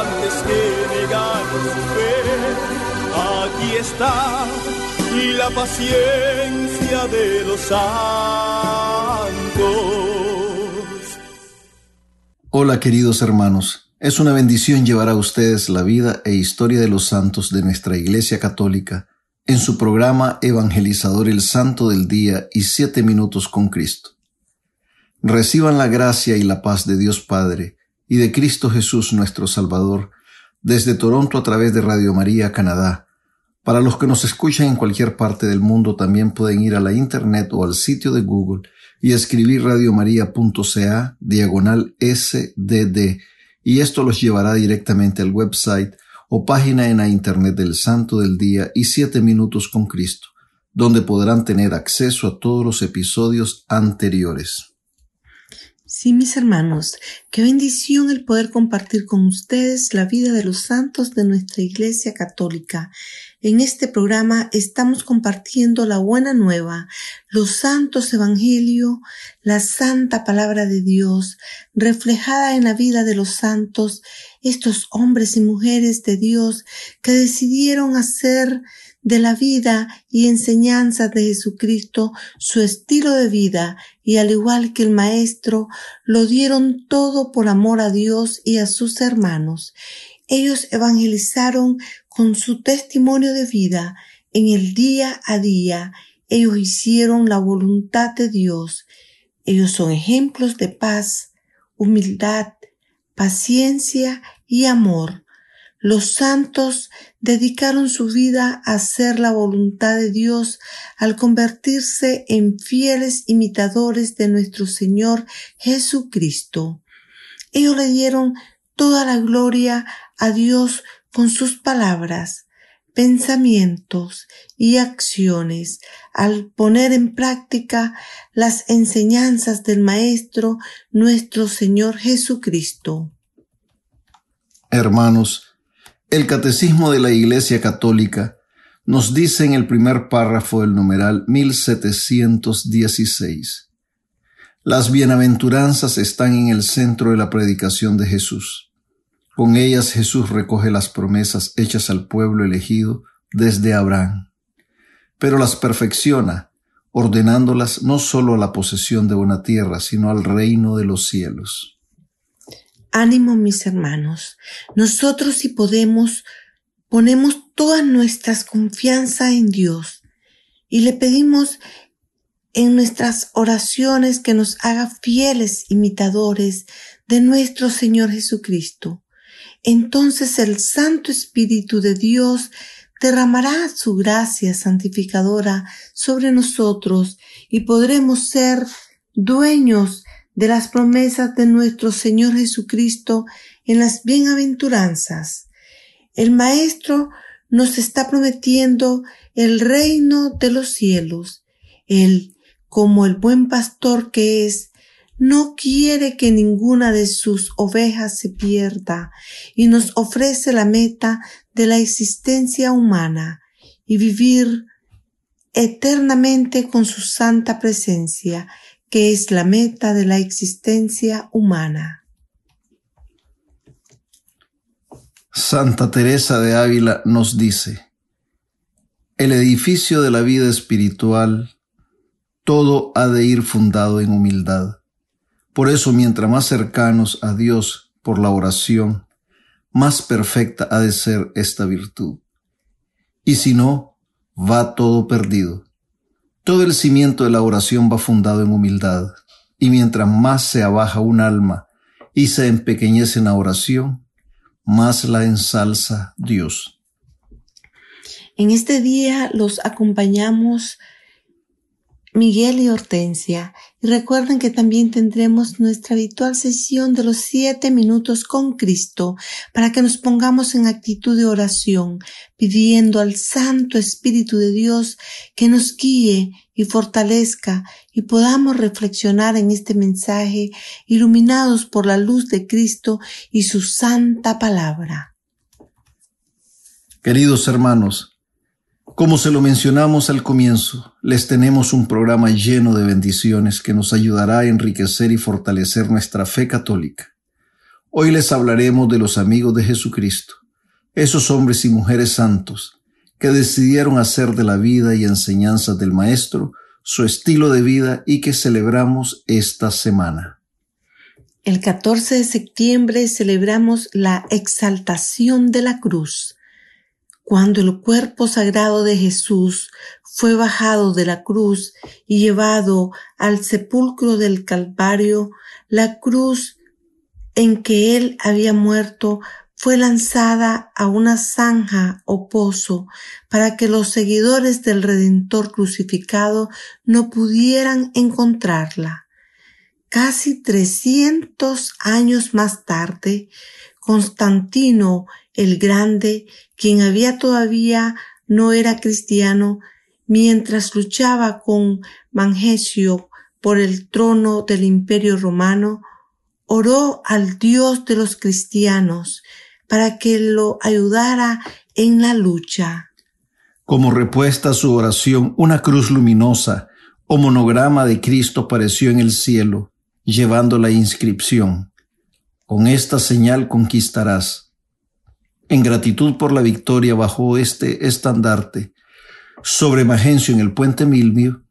antes que. Aquí está la paciencia de los santos. Hola queridos hermanos, es una bendición llevar a ustedes la vida e historia de los santos de nuestra Iglesia Católica en su programa Evangelizador el Santo del Día y Siete Minutos con Cristo. Reciban la gracia y la paz de Dios Padre y de Cristo Jesús nuestro Salvador desde Toronto a través de Radio María Canadá para los que nos escuchan en cualquier parte del mundo, también pueden ir a la internet o al sitio de Google y escribir radiomaria.ca diagonal SDD y esto los llevará directamente al website o página en la internet del Santo del Día y Siete Minutos con Cristo, donde podrán tener acceso a todos los episodios anteriores. Sí, mis hermanos, qué bendición el poder compartir con ustedes la vida de los santos de nuestra Iglesia Católica. En este programa estamos compartiendo la buena nueva, los santos evangelio, la santa palabra de Dios, reflejada en la vida de los santos, estos hombres y mujeres de Dios que decidieron hacer de la vida y enseñanzas de Jesucristo su estilo de vida y al igual que el Maestro, lo dieron todo por amor a Dios y a sus hermanos. Ellos evangelizaron con su testimonio de vida en el día a día. Ellos hicieron la voluntad de Dios. Ellos son ejemplos de paz, humildad, paciencia y amor. Los santos dedicaron su vida a hacer la voluntad de Dios al convertirse en fieles imitadores de nuestro Señor Jesucristo. Ellos le dieron toda la gloria a Dios con sus palabras, pensamientos y acciones al poner en práctica las enseñanzas del Maestro nuestro Señor Jesucristo. Hermanos, el Catecismo de la Iglesia Católica nos dice en el primer párrafo del numeral 1716, las bienaventuranzas están en el centro de la predicación de Jesús. Con ellas Jesús recoge las promesas hechas al pueblo elegido desde Abraham, pero las perfecciona, ordenándolas no solo a la posesión de una tierra, sino al reino de los cielos. Ánimo, mis hermanos. Nosotros si podemos, ponemos toda nuestra confianza en Dios y le pedimos en nuestras oraciones que nos haga fieles imitadores de nuestro Señor Jesucristo. Entonces el Santo Espíritu de Dios derramará su gracia santificadora sobre nosotros y podremos ser dueños de las promesas de nuestro Señor Jesucristo en las bienaventuranzas. El Maestro nos está prometiendo el reino de los cielos. Él, como el buen pastor que es, no quiere que ninguna de sus ovejas se pierda y nos ofrece la meta de la existencia humana y vivir eternamente con su santa presencia que es la meta de la existencia humana. Santa Teresa de Ávila nos dice, el edificio de la vida espiritual, todo ha de ir fundado en humildad. Por eso, mientras más cercanos a Dios por la oración, más perfecta ha de ser esta virtud. Y si no, va todo perdido. Todo el cimiento de la oración va fundado en humildad, y mientras más se abaja un alma y se empequeñece en la oración, más la ensalza Dios. En este día los acompañamos Miguel y Hortensia. Y recuerden que también tendremos nuestra habitual sesión de los siete minutos con Cristo para que nos pongamos en actitud de oración, pidiendo al Santo Espíritu de Dios que nos guíe y fortalezca y podamos reflexionar en este mensaje iluminados por la luz de Cristo y su santa palabra. Queridos hermanos, como se lo mencionamos al comienzo, les tenemos un programa lleno de bendiciones que nos ayudará a enriquecer y fortalecer nuestra fe católica. Hoy les hablaremos de los amigos de Jesucristo, esos hombres y mujeres santos que decidieron hacer de la vida y enseñanzas del Maestro su estilo de vida y que celebramos esta semana. El 14 de septiembre celebramos la exaltación de la cruz cuando el cuerpo sagrado de Jesús fue bajado de la cruz y llevado al sepulcro del Calvario, la cruz en que él había muerto fue lanzada a una zanja o pozo para que los seguidores del Redentor crucificado no pudieran encontrarla. Casi trescientos años más tarde, Constantino el Grande, quien había todavía no era cristiano, mientras luchaba con Mangesio por el trono del imperio romano, oró al Dios de los cristianos para que lo ayudara en la lucha. Como respuesta a su oración, una cruz luminosa o monograma de Cristo apareció en el cielo, llevando la inscripción. Con esta señal conquistarás en gratitud por la victoria bajo este estandarte sobre Magencio en el puente Milmio,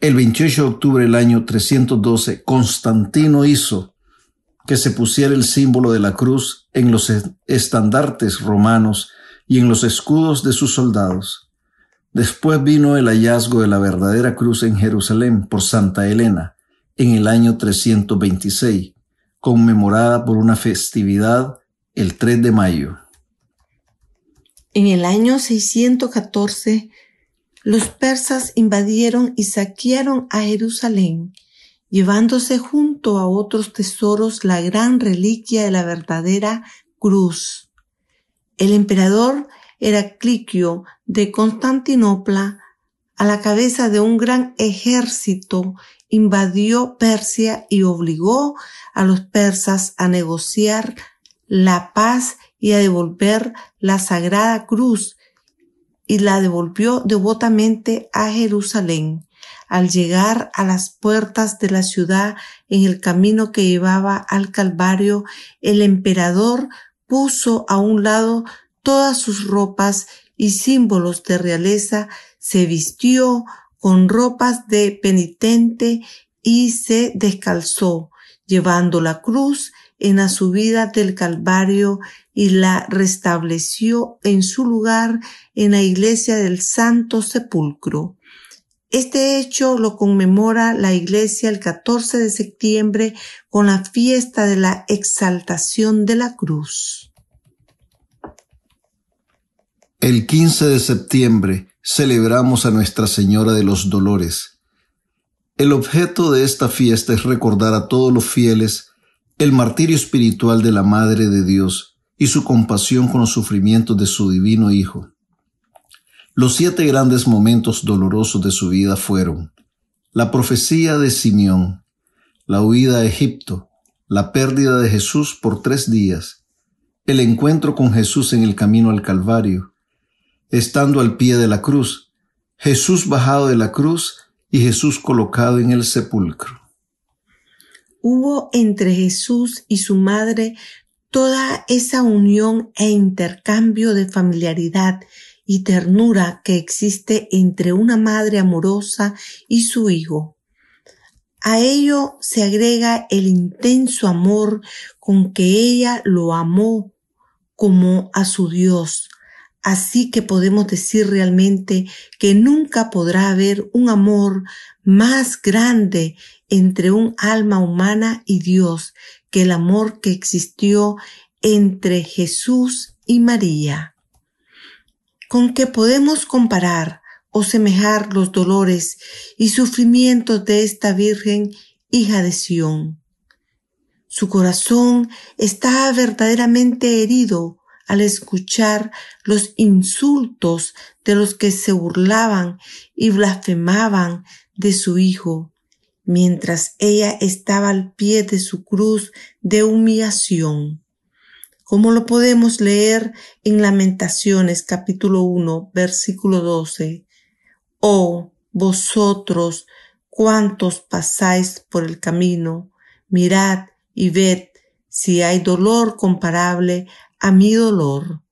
el 28 de octubre del año 312, Constantino hizo que se pusiera el símbolo de la cruz en los estandartes romanos y en los escudos de sus soldados. Después vino el hallazgo de la verdadera cruz en Jerusalén por Santa Elena en el año 326, conmemorada por una festividad el 3 de mayo. En el año 614, los persas invadieron y saquearon a Jerusalén, llevándose junto a otros tesoros la gran reliquia de la verdadera cruz. El emperador Heraclicio de Constantinopla, a la cabeza de un gran ejército, invadió Persia y obligó a los persas a negociar la paz y a devolver la sagrada cruz y la devolvió devotamente a Jerusalén. Al llegar a las puertas de la ciudad en el camino que llevaba al Calvario, el emperador puso a un lado todas sus ropas y símbolos de realeza, se vistió con ropas de penitente y se descalzó, llevando la cruz en la subida del Calvario y la restableció en su lugar en la iglesia del Santo Sepulcro. Este hecho lo conmemora la iglesia el 14 de septiembre con la fiesta de la exaltación de la cruz. El 15 de septiembre celebramos a Nuestra Señora de los Dolores. El objeto de esta fiesta es recordar a todos los fieles el martirio espiritual de la Madre de Dios y su compasión con los sufrimientos de su divino Hijo. Los siete grandes momentos dolorosos de su vida fueron la profecía de Simeón, la huida a Egipto, la pérdida de Jesús por tres días, el encuentro con Jesús en el camino al Calvario, estando al pie de la cruz, Jesús bajado de la cruz y Jesús colocado en el sepulcro hubo entre Jesús y su madre toda esa unión e intercambio de familiaridad y ternura que existe entre una madre amorosa y su hijo. A ello se agrega el intenso amor con que ella lo amó, como a su Dios. Así que podemos decir realmente que nunca podrá haber un amor más grande entre un alma humana y Dios que el amor que existió entre Jesús y María. Con que podemos comparar o semejar los dolores y sufrimientos de esta Virgen, hija de Sión. Su corazón estaba verdaderamente herido al escuchar los insultos de los que se burlaban y blasfemaban de su hijo, mientras ella estaba al pie de su cruz de humillación. Como lo podemos leer en Lamentaciones capítulo 1 versículo 12. Oh, vosotros, cuantos pasáis por el camino, mirad y ved si hay dolor comparable a mi dolor.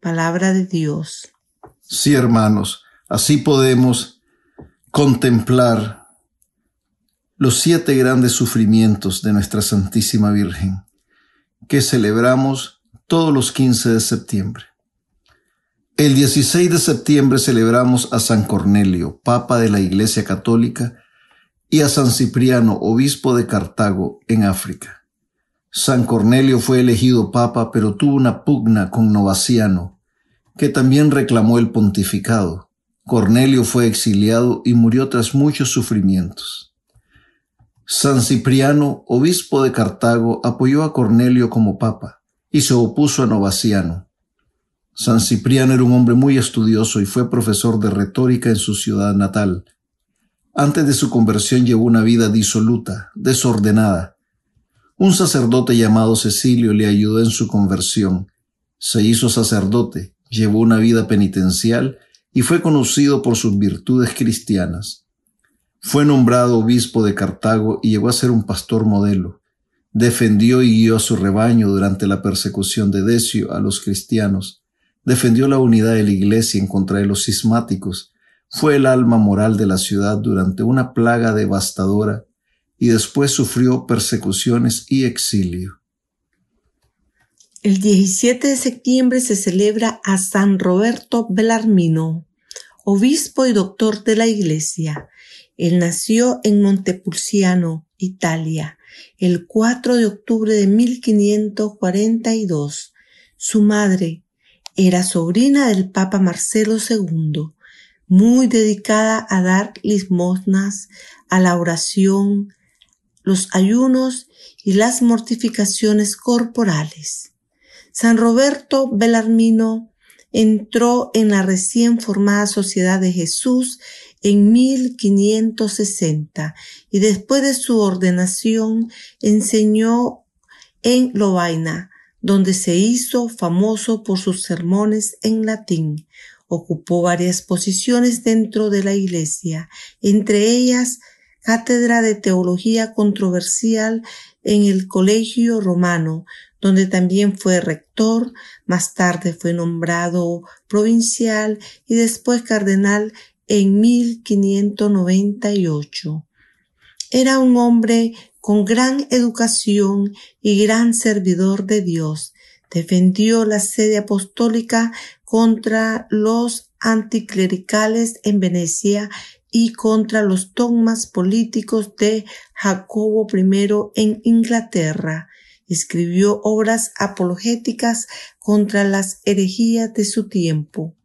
Palabra de Dios. Sí, hermanos, así podemos contemplar los siete grandes sufrimientos de nuestra Santísima Virgen, que celebramos todos los 15 de septiembre. El 16 de septiembre celebramos a San Cornelio, Papa de la Iglesia Católica, y a San Cipriano, obispo de Cartago, en África. San Cornelio fue elegido papa, pero tuvo una pugna con Novaciano, que también reclamó el pontificado. Cornelio fue exiliado y murió tras muchos sufrimientos. San Cipriano, obispo de Cartago, apoyó a Cornelio como papa y se opuso a Novaciano. San Cipriano era un hombre muy estudioso y fue profesor de retórica en su ciudad natal. Antes de su conversión llevó una vida disoluta, desordenada. Un sacerdote llamado Cecilio le ayudó en su conversión. Se hizo sacerdote, llevó una vida penitencial y fue conocido por sus virtudes cristianas. Fue nombrado obispo de Cartago y llegó a ser un pastor modelo. Defendió y guió a su rebaño durante la persecución de Decio a los cristianos. Defendió la unidad de la iglesia en contra de los cismáticos fue el alma moral de la ciudad durante una plaga devastadora y después sufrió persecuciones y exilio. El 17 de septiembre se celebra a San Roberto Belarmino, obispo y doctor de la Iglesia. Él nació en Montepulciano, Italia, el 4 de octubre de 1542. Su madre era sobrina del Papa Marcelo II muy dedicada a dar limosnas, a la oración, los ayunos y las mortificaciones corporales. San Roberto Belarmino entró en la recién formada Sociedad de Jesús en 1560 y después de su ordenación enseñó en Lovaina, donde se hizo famoso por sus sermones en latín, Ocupó varias posiciones dentro de la Iglesia, entre ellas cátedra de teología controversial en el Colegio Romano, donde también fue rector, más tarde fue nombrado provincial y después cardenal en 1598. Era un hombre con gran educación y gran servidor de Dios. Defendió la sede apostólica contra los anticlericales en Venecia y contra los dogmas políticos de Jacobo I en Inglaterra. Escribió obras apologéticas contra las herejías de su tiempo.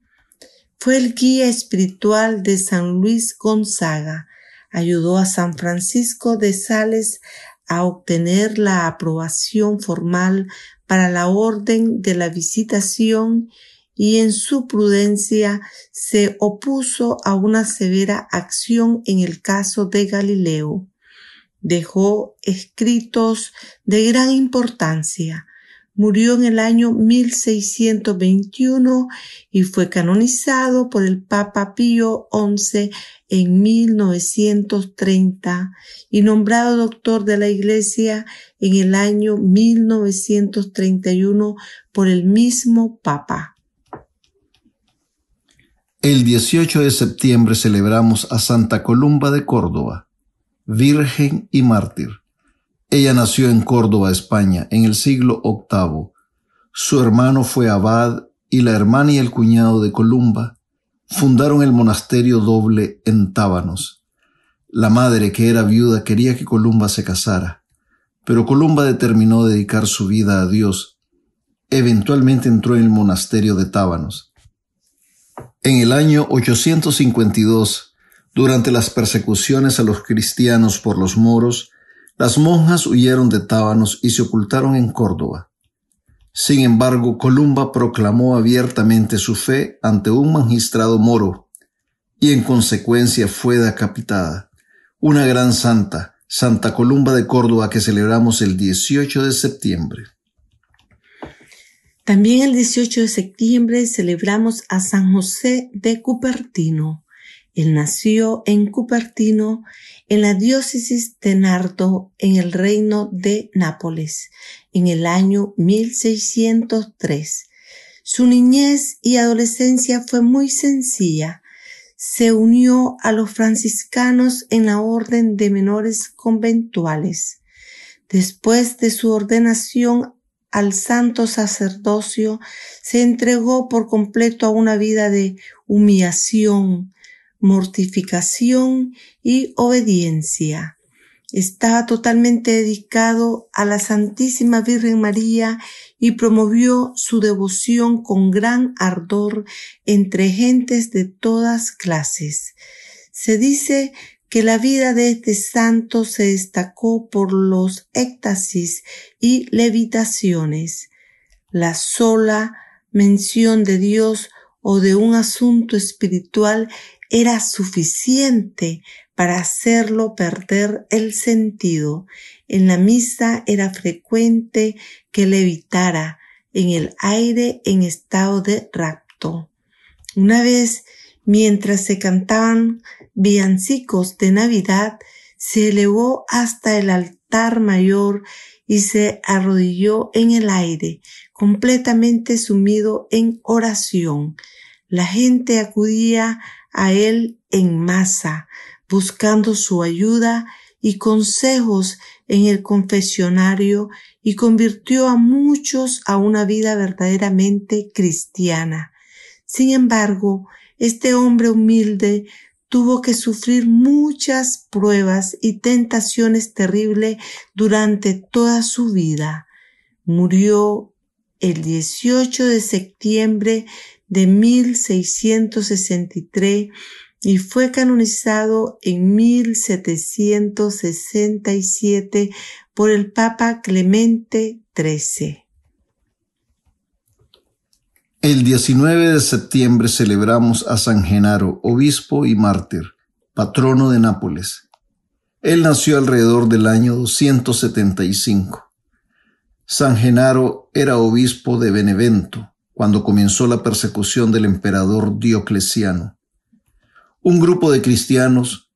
Fue el guía espiritual de San Luis Gonzaga. Ayudó a San Francisco de Sales a obtener la aprobación formal para la orden de la visitación y en su prudencia se opuso a una severa acción en el caso de Galileo. Dejó escritos de gran importancia. Murió en el año 1621 y fue canonizado por el Papa Pío XI en 1930 y nombrado doctor de la Iglesia en el año 1931 por el mismo Papa. El 18 de septiembre celebramos a Santa Columba de Córdoba, virgen y mártir. Ella nació en Córdoba, España, en el siglo VIII. su hermano fue abad y la hermana y el cuñado de Columba fundaron el monasterio doble en Tábanos. La madre, que era viuda, quería que Columba se casara, pero Columba determinó dedicar su vida a Dios. Eventualmente entró en el monasterio de Tábanos. En el año 852, durante las persecuciones a los cristianos por los moros, las monjas huyeron de Tábanos y se ocultaron en Córdoba. Sin embargo, Columba proclamó abiertamente su fe ante un magistrado moro y en consecuencia fue decapitada. Una gran santa, Santa Columba de Córdoba, que celebramos el 18 de septiembre. También el 18 de septiembre celebramos a San José de Cupertino. Él nació en Cupertino, en la diócesis de Nardo, en el reino de Nápoles, en el año 1603. Su niñez y adolescencia fue muy sencilla. Se unió a los franciscanos en la orden de menores conventuales. Después de su ordenación al santo sacerdocio, se entregó por completo a una vida de humillación, mortificación y obediencia. Estaba totalmente dedicado a la Santísima Virgen María y promovió su devoción con gran ardor entre gentes de todas clases. Se dice que la vida de este santo se destacó por los éxtasis y levitaciones. La sola mención de Dios o de un asunto espiritual era suficiente para hacerlo perder el sentido. En la misa era frecuente que levitara en el aire en estado de rapto. Una vez, mientras se cantaban villancicos de Navidad, se elevó hasta el altar mayor y se arrodilló en el aire, completamente sumido en oración. La gente acudía a él en masa, buscando su ayuda y consejos en el confesionario y convirtió a muchos a una vida verdaderamente cristiana. Sin embargo, este hombre humilde tuvo que sufrir muchas pruebas y tentaciones terribles durante toda su vida. Murió el 18 de septiembre de 1663 y fue canonizado en 1767 por el Papa Clemente XIII. El 19 de septiembre celebramos a San Genaro, obispo y mártir, patrono de Nápoles. Él nació alrededor del año 275. San Genaro era obispo de Benevento, cuando comenzó la persecución del emperador Diocleciano. Un grupo de cristianos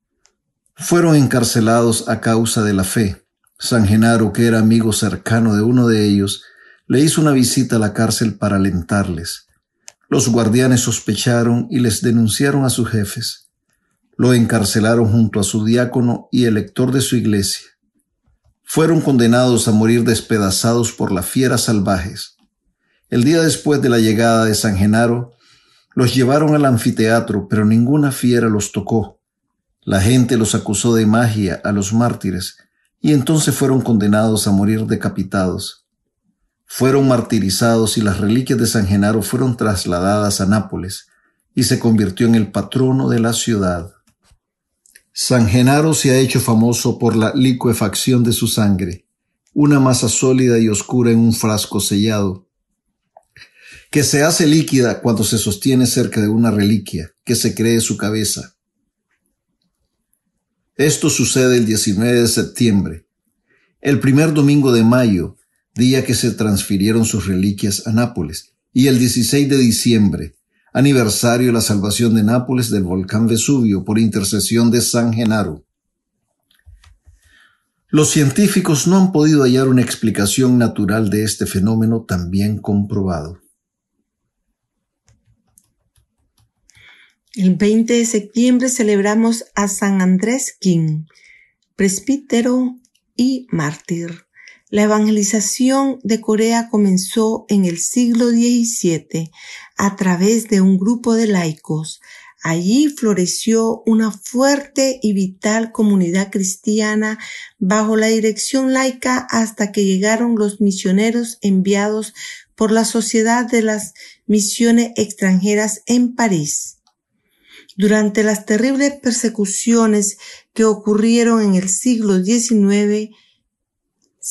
fueron encarcelados a causa de la fe. San Genaro, que era amigo cercano de uno de ellos, le hizo una visita a la cárcel para alentarles. Los guardianes sospecharon y les denunciaron a sus jefes. Lo encarcelaron junto a su diácono y elector de su iglesia. Fueron condenados a morir despedazados por las fieras salvajes. El día después de la llegada de San Genaro, los llevaron al anfiteatro, pero ninguna fiera los tocó. La gente los acusó de magia a los mártires, y entonces fueron condenados a morir decapitados. Fueron martirizados y las reliquias de San Genaro fueron trasladadas a Nápoles, y se convirtió en el patrono de la ciudad. San Genaro se ha hecho famoso por la licuefacción de su sangre, una masa sólida y oscura en un frasco sellado, que se hace líquida cuando se sostiene cerca de una reliquia, que se cree su cabeza. Esto sucede el 19 de septiembre, el primer domingo de mayo, día que se transfirieron sus reliquias a Nápoles, y el 16 de diciembre, aniversario de la salvación de Nápoles del volcán Vesubio por intercesión de San Genaro. Los científicos no han podido hallar una explicación natural de este fenómeno tan bien comprobado. El 20 de septiembre celebramos a San Andrés King, presbítero y mártir. La evangelización de Corea comenzó en el siglo XVII a través de un grupo de laicos. Allí floreció una fuerte y vital comunidad cristiana bajo la dirección laica hasta que llegaron los misioneros enviados por la Sociedad de las Misiones Extranjeras en París. Durante las terribles persecuciones que ocurrieron en el siglo XIX,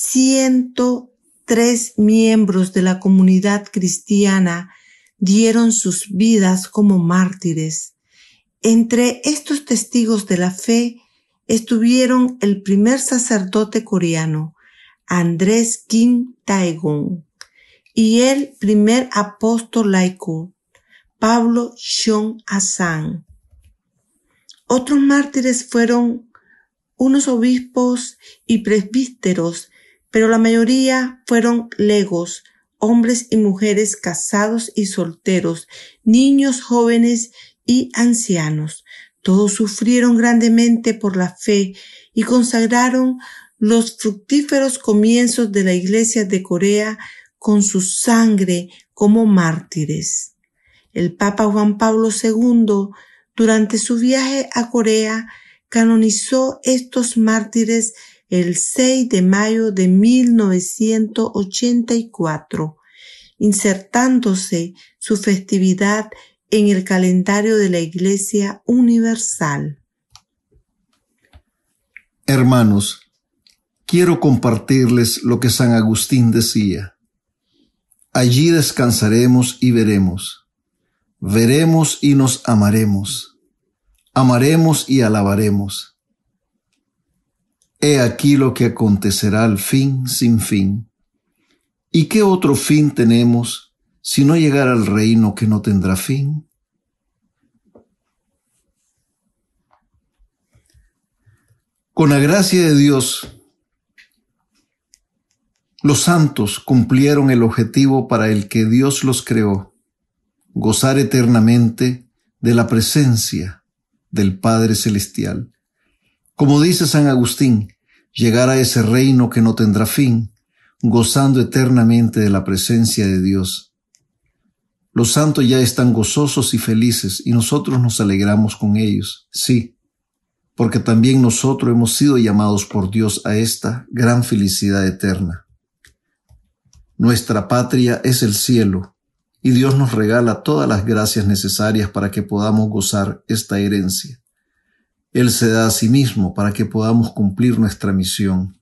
103 miembros de la comunidad cristiana dieron sus vidas como mártires. Entre estos testigos de la fe estuvieron el primer sacerdote coreano, Andrés Kim Taegon, y el primer apóstol laico, Pablo Shon Asan. Otros mártires fueron unos obispos y presbíteros pero la mayoría fueron legos, hombres y mujeres casados y solteros, niños jóvenes y ancianos. Todos sufrieron grandemente por la fe y consagraron los fructíferos comienzos de la Iglesia de Corea con su sangre como mártires. El Papa Juan Pablo II, durante su viaje a Corea, canonizó estos mártires el 6 de mayo de 1984, insertándose su festividad en el calendario de la Iglesia Universal. Hermanos, quiero compartirles lo que San Agustín decía. Allí descansaremos y veremos. Veremos y nos amaremos. Amaremos y alabaremos He aquí lo que acontecerá al fin sin fin. ¿Y qué otro fin tenemos si no llegar al reino que no tendrá fin? Con la gracia de Dios, los santos cumplieron el objetivo para el que Dios los creó, gozar eternamente de la presencia del Padre Celestial. Como dice San Agustín, llegar a ese reino que no tendrá fin, gozando eternamente de la presencia de Dios. Los santos ya están gozosos y felices y nosotros nos alegramos con ellos, sí, porque también nosotros hemos sido llamados por Dios a esta gran felicidad eterna. Nuestra patria es el cielo, y Dios nos regala todas las gracias necesarias para que podamos gozar esta herencia. Él se da a sí mismo para que podamos cumplir nuestra misión.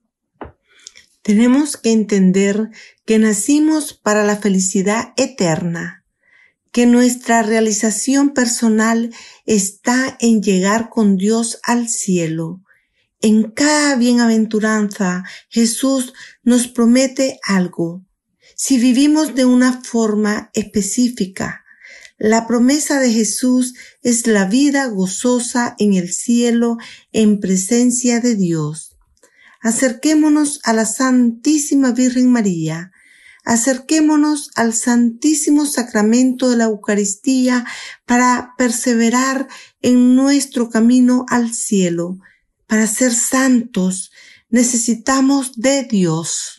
Tenemos que entender que nacimos para la felicidad eterna, que nuestra realización personal está en llegar con Dios al cielo. En cada bienaventuranza Jesús nos promete algo. Si vivimos de una forma específica, la promesa de Jesús es la vida gozosa en el cielo en presencia de Dios. Acerquémonos a la Santísima Virgen María. Acerquémonos al Santísimo Sacramento de la Eucaristía para perseverar en nuestro camino al cielo. Para ser santos necesitamos de Dios.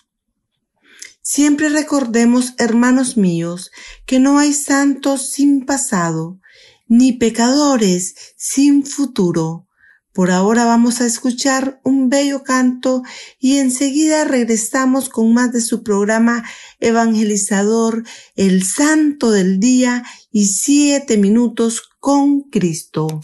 Siempre recordemos, hermanos míos, que no hay santos sin pasado, ni pecadores sin futuro. Por ahora vamos a escuchar un bello canto y enseguida regresamos con más de su programa evangelizador, el Santo del Día y siete minutos con Cristo.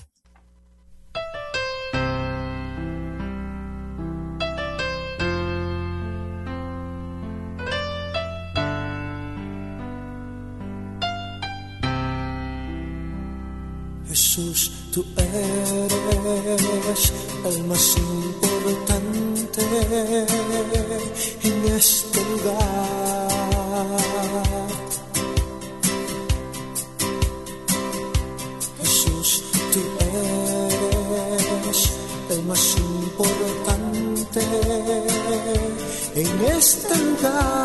Eres el más importante en este lugar. Jesús, tú eres el más importante en este lugar.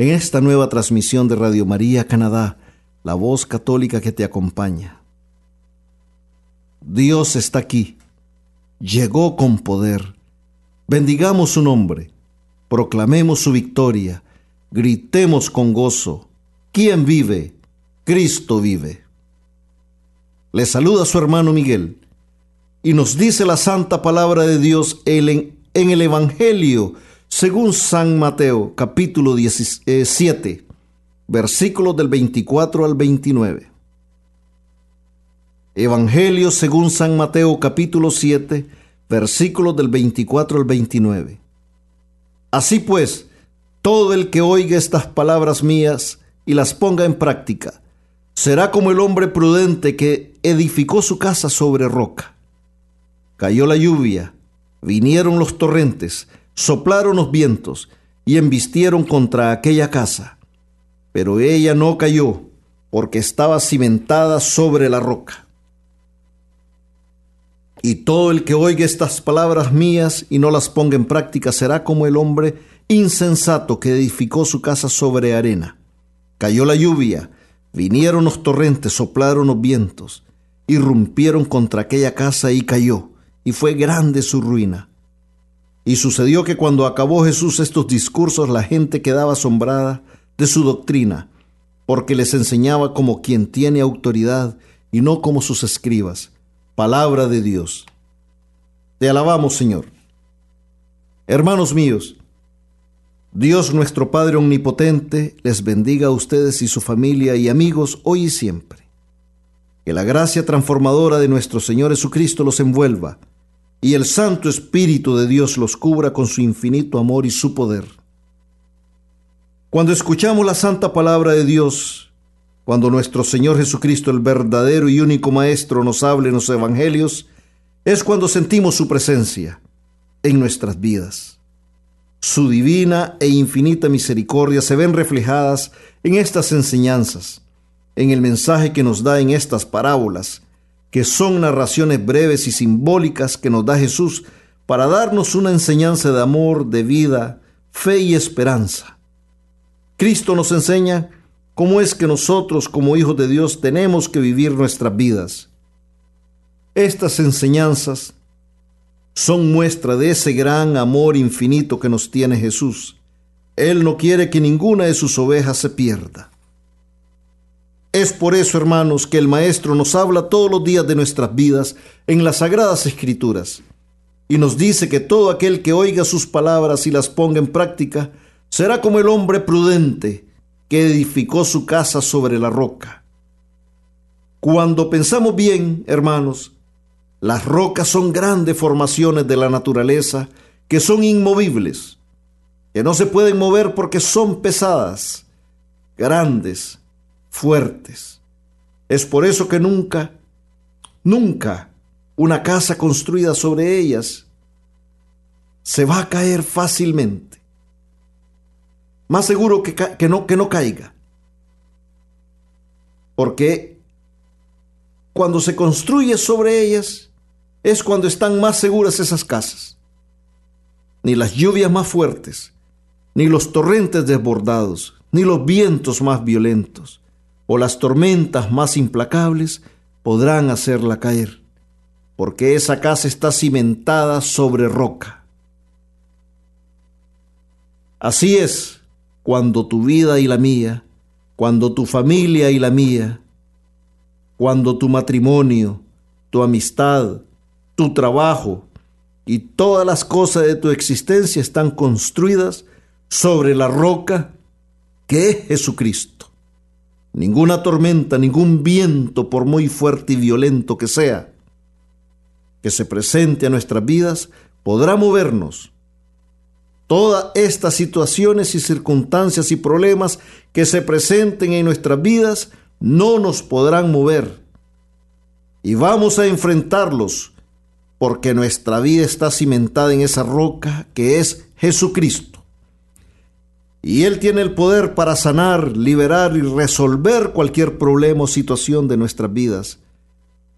En esta nueva transmisión de Radio María Canadá, la voz católica que te acompaña. Dios está aquí, llegó con poder. Bendigamos su nombre, proclamemos su victoria, gritemos con gozo. ¿Quién vive? Cristo vive. Le saluda su hermano Miguel y nos dice la santa palabra de Dios en, en el Evangelio según San Mateo capítulo 17 versículos del 24 al 29. Evangelio según San Mateo capítulo 7 versículos del 24 al 29. Así pues, todo el que oiga estas palabras mías y las ponga en práctica, será como el hombre prudente que edificó su casa sobre roca. Cayó la lluvia, vinieron los torrentes, soplaron los vientos y embistieron contra aquella casa. Pero ella no cayó porque estaba cimentada sobre la roca. Y todo el que oiga estas palabras mías y no las ponga en práctica será como el hombre insensato que edificó su casa sobre arena. Cayó la lluvia, vinieron los torrentes, soplaron los vientos, irrumpieron contra aquella casa y cayó, y fue grande su ruina. Y sucedió que cuando acabó Jesús estos discursos, la gente quedaba asombrada de su doctrina, porque les enseñaba como quien tiene autoridad y no como sus escribas. Palabra de Dios. Te alabamos, Señor. Hermanos míos, Dios nuestro Padre Omnipotente les bendiga a ustedes y su familia y amigos hoy y siempre. Que la gracia transformadora de nuestro Señor Jesucristo los envuelva y el Santo Espíritu de Dios los cubra con su infinito amor y su poder. Cuando escuchamos la santa palabra de Dios, cuando nuestro Señor Jesucristo, el verdadero y único Maestro, nos hable en los Evangelios, es cuando sentimos su presencia en nuestras vidas. Su divina e infinita misericordia se ven reflejadas en estas enseñanzas, en el mensaje que nos da en estas parábolas, que son narraciones breves y simbólicas que nos da Jesús para darnos una enseñanza de amor, de vida, fe y esperanza. Cristo nos enseña cómo es que nosotros como hijos de Dios tenemos que vivir nuestras vidas. Estas enseñanzas son muestra de ese gran amor infinito que nos tiene Jesús. Él no quiere que ninguna de sus ovejas se pierda. Es por eso, hermanos, que el Maestro nos habla todos los días de nuestras vidas en las Sagradas Escrituras y nos dice que todo aquel que oiga sus palabras y las ponga en práctica será como el hombre prudente que edificó su casa sobre la roca. Cuando pensamos bien, hermanos, las rocas son grandes formaciones de la naturaleza que son inmovibles, que no se pueden mover porque son pesadas, grandes, fuertes. Es por eso que nunca, nunca una casa construida sobre ellas se va a caer fácilmente. Más seguro que, que, no, que no caiga. Porque cuando se construye sobre ellas es cuando están más seguras esas casas. Ni las lluvias más fuertes, ni los torrentes desbordados, ni los vientos más violentos, o las tormentas más implacables podrán hacerla caer porque esa casa está cimentada sobre roca. Así es cuando tu vida y la mía, cuando tu familia y la mía, cuando tu matrimonio, tu amistad, tu trabajo y todas las cosas de tu existencia están construidas sobre la roca que es Jesucristo. Ninguna tormenta, ningún viento, por muy fuerte y violento que sea, que se presente a nuestras vidas podrá movernos. Todas estas situaciones y circunstancias y problemas que se presenten en nuestras vidas no nos podrán mover. Y vamos a enfrentarlos porque nuestra vida está cimentada en esa roca que es Jesucristo. Y Él tiene el poder para sanar, liberar y resolver cualquier problema o situación de nuestras vidas,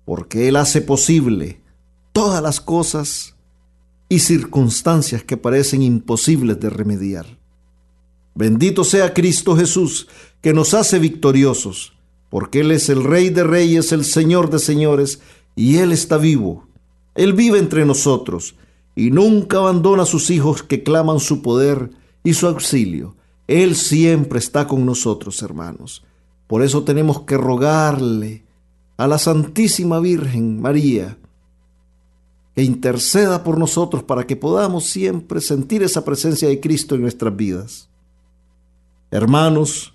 porque Él hace posible todas las cosas y circunstancias que parecen imposibles de remediar. Bendito sea Cristo Jesús, que nos hace victoriosos, porque Él es el Rey de Reyes, el Señor de Señores, y Él está vivo. Él vive entre nosotros, y nunca abandona a sus hijos que claman su poder y su auxilio. Él siempre está con nosotros, hermanos. Por eso tenemos que rogarle a la Santísima Virgen María, que interceda por nosotros para que podamos siempre sentir esa presencia de Cristo en nuestras vidas. Hermanos,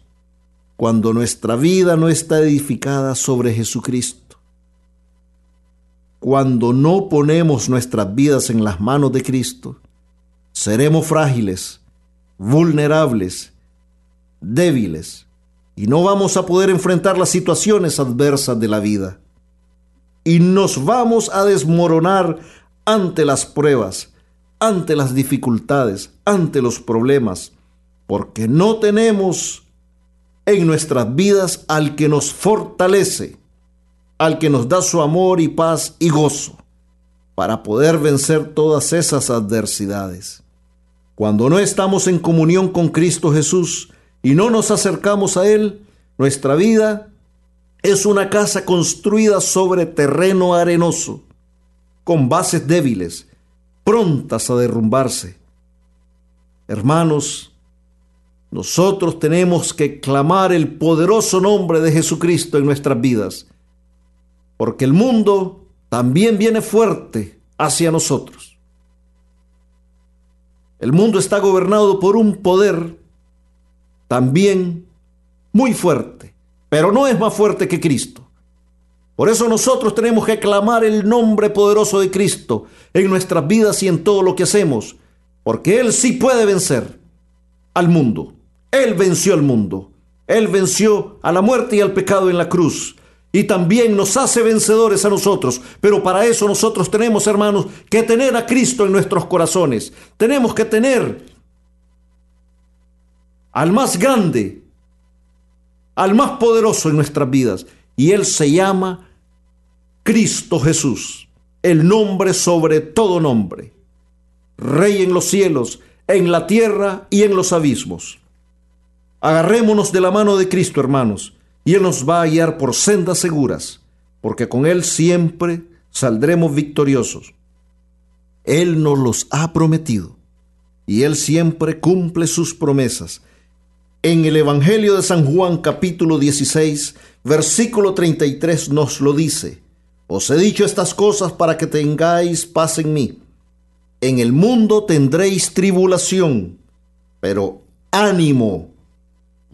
cuando nuestra vida no está edificada sobre Jesucristo, cuando no ponemos nuestras vidas en las manos de Cristo, seremos frágiles, vulnerables, débiles, y no vamos a poder enfrentar las situaciones adversas de la vida y nos vamos a desmoronar ante las pruebas, ante las dificultades, ante los problemas, porque no tenemos en nuestras vidas al que nos fortalece, al que nos da su amor y paz y gozo para poder vencer todas esas adversidades. Cuando no estamos en comunión con Cristo Jesús y no nos acercamos a Él, nuestra vida es una casa construida sobre terreno arenoso, con bases débiles, prontas a derrumbarse. Hermanos, nosotros tenemos que clamar el poderoso nombre de Jesucristo en nuestras vidas, porque el mundo también viene fuerte hacia nosotros. El mundo está gobernado por un poder también muy fuerte pero no es más fuerte que Cristo. Por eso nosotros tenemos que clamar el nombre poderoso de Cristo en nuestras vidas y en todo lo que hacemos, porque Él sí puede vencer al mundo. Él venció al mundo. Él venció a la muerte y al pecado en la cruz. Y también nos hace vencedores a nosotros. Pero para eso nosotros tenemos, hermanos, que tener a Cristo en nuestros corazones. Tenemos que tener al más grande al más poderoso en nuestras vidas. Y Él se llama Cristo Jesús, el nombre sobre todo nombre. Rey en los cielos, en la tierra y en los abismos. Agarrémonos de la mano de Cristo, hermanos, y Él nos va a guiar por sendas seguras, porque con Él siempre saldremos victoriosos. Él nos los ha prometido, y Él siempre cumple sus promesas. En el Evangelio de San Juan capítulo 16, versículo 33 nos lo dice. Os he dicho estas cosas para que tengáis paz en mí. En el mundo tendréis tribulación, pero ánimo,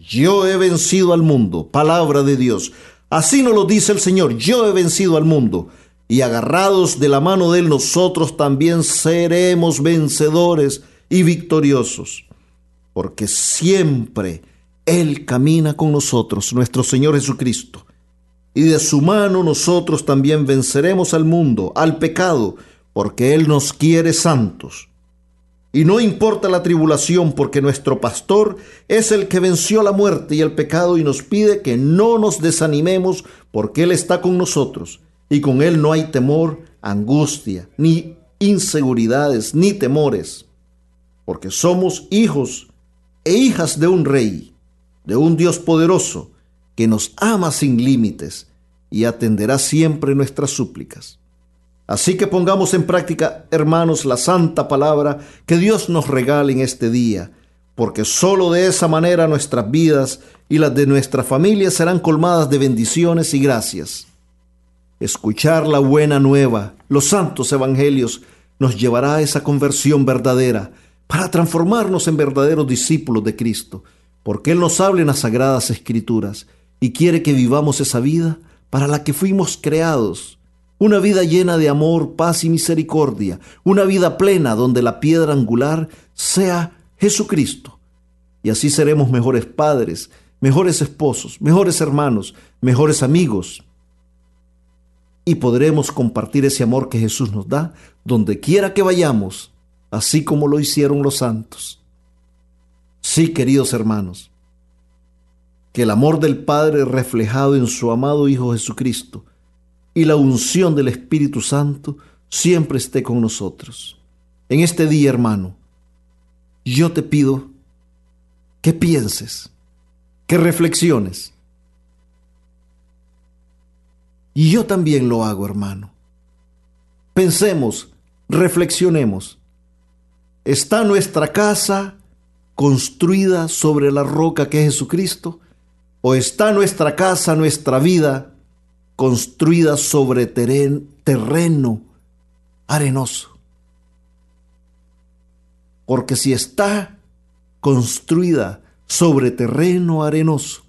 yo he vencido al mundo, palabra de Dios. Así nos lo dice el Señor, yo he vencido al mundo. Y agarrados de la mano de Él, nosotros también seremos vencedores y victoriosos. Porque siempre Él camina con nosotros, nuestro Señor Jesucristo. Y de su mano nosotros también venceremos al mundo, al pecado, porque Él nos quiere santos. Y no importa la tribulación, porque nuestro pastor es el que venció la muerte y el pecado y nos pide que no nos desanimemos, porque Él está con nosotros. Y con Él no hay temor, angustia, ni inseguridades, ni temores, porque somos hijos e hijas de un rey, de un Dios poderoso, que nos ama sin límites y atenderá siempre nuestras súplicas. Así que pongamos en práctica, hermanos, la santa palabra que Dios nos regala en este día, porque sólo de esa manera nuestras vidas y las de nuestra familia serán colmadas de bendiciones y gracias. Escuchar la buena nueva, los santos evangelios, nos llevará a esa conversión verdadera para transformarnos en verdaderos discípulos de Cristo, porque Él nos habla en las sagradas escrituras y quiere que vivamos esa vida para la que fuimos creados una vida llena de amor, paz y misericordia, una vida plena donde la piedra angular sea Jesucristo. Y así seremos mejores padres, mejores esposos, mejores hermanos, mejores amigos. Y podremos compartir ese amor que Jesús nos da donde quiera que vayamos, así como lo hicieron los santos. Sí, queridos hermanos, que el amor del Padre reflejado en su amado Hijo Jesucristo, y la unción del Espíritu Santo siempre esté con nosotros. En este día, hermano, yo te pido que pienses, que reflexiones. Y yo también lo hago, hermano. Pensemos, reflexionemos. ¿Está nuestra casa construida sobre la roca que es Jesucristo? ¿O está nuestra casa, nuestra vida, construida sobre terreno arenoso. Porque si está construida sobre terreno arenoso,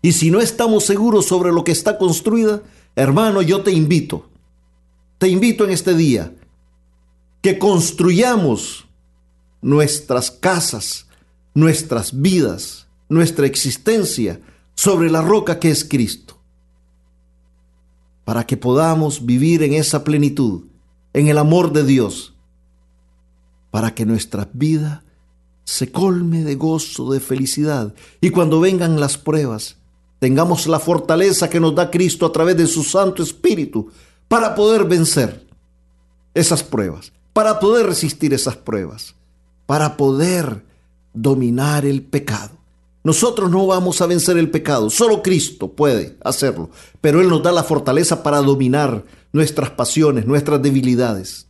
y si no estamos seguros sobre lo que está construida, hermano, yo te invito, te invito en este día, que construyamos nuestras casas, nuestras vidas, nuestra existencia sobre la roca que es Cristo para que podamos vivir en esa plenitud, en el amor de Dios, para que nuestra vida se colme de gozo, de felicidad, y cuando vengan las pruebas, tengamos la fortaleza que nos da Cristo a través de su Santo Espíritu para poder vencer esas pruebas, para poder resistir esas pruebas, para poder dominar el pecado. Nosotros no vamos a vencer el pecado, solo Cristo puede hacerlo, pero Él nos da la fortaleza para dominar nuestras pasiones, nuestras debilidades,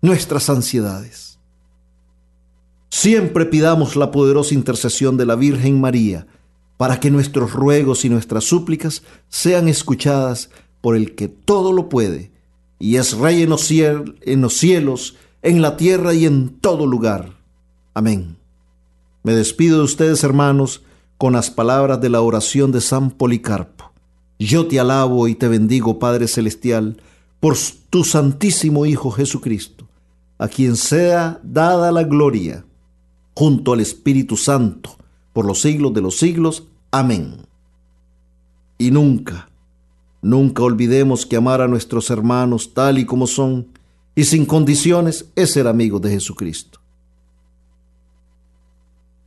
nuestras ansiedades. Siempre pidamos la poderosa intercesión de la Virgen María para que nuestros ruegos y nuestras súplicas sean escuchadas por el que todo lo puede y es Rey en los, cielos, en la tierra y en todo lugar. Amén. Me despido de ustedes, hermanos, con las palabras de la oración de San Policarpo. Yo te alabo y te bendigo, Padre Celestial, por tu Santísimo Hijo Jesucristo, a quien sea dada la gloria, junto al Espíritu Santo, por los siglos de los siglos. Amén. Y nunca, nunca olvidemos que amar a nuestros hermanos tal y como son y sin condiciones es ser amigo de Jesucristo.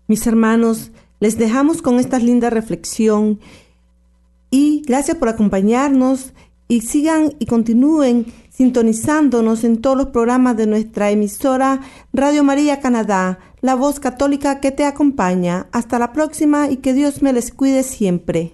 Mis hermanos, les dejamos con esta linda reflexión y gracias por acompañarnos y sigan y continúen sintonizándonos en todos los programas de nuestra emisora Radio María Canadá, la voz católica que te acompaña. Hasta la próxima y que Dios me les cuide siempre.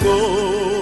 go.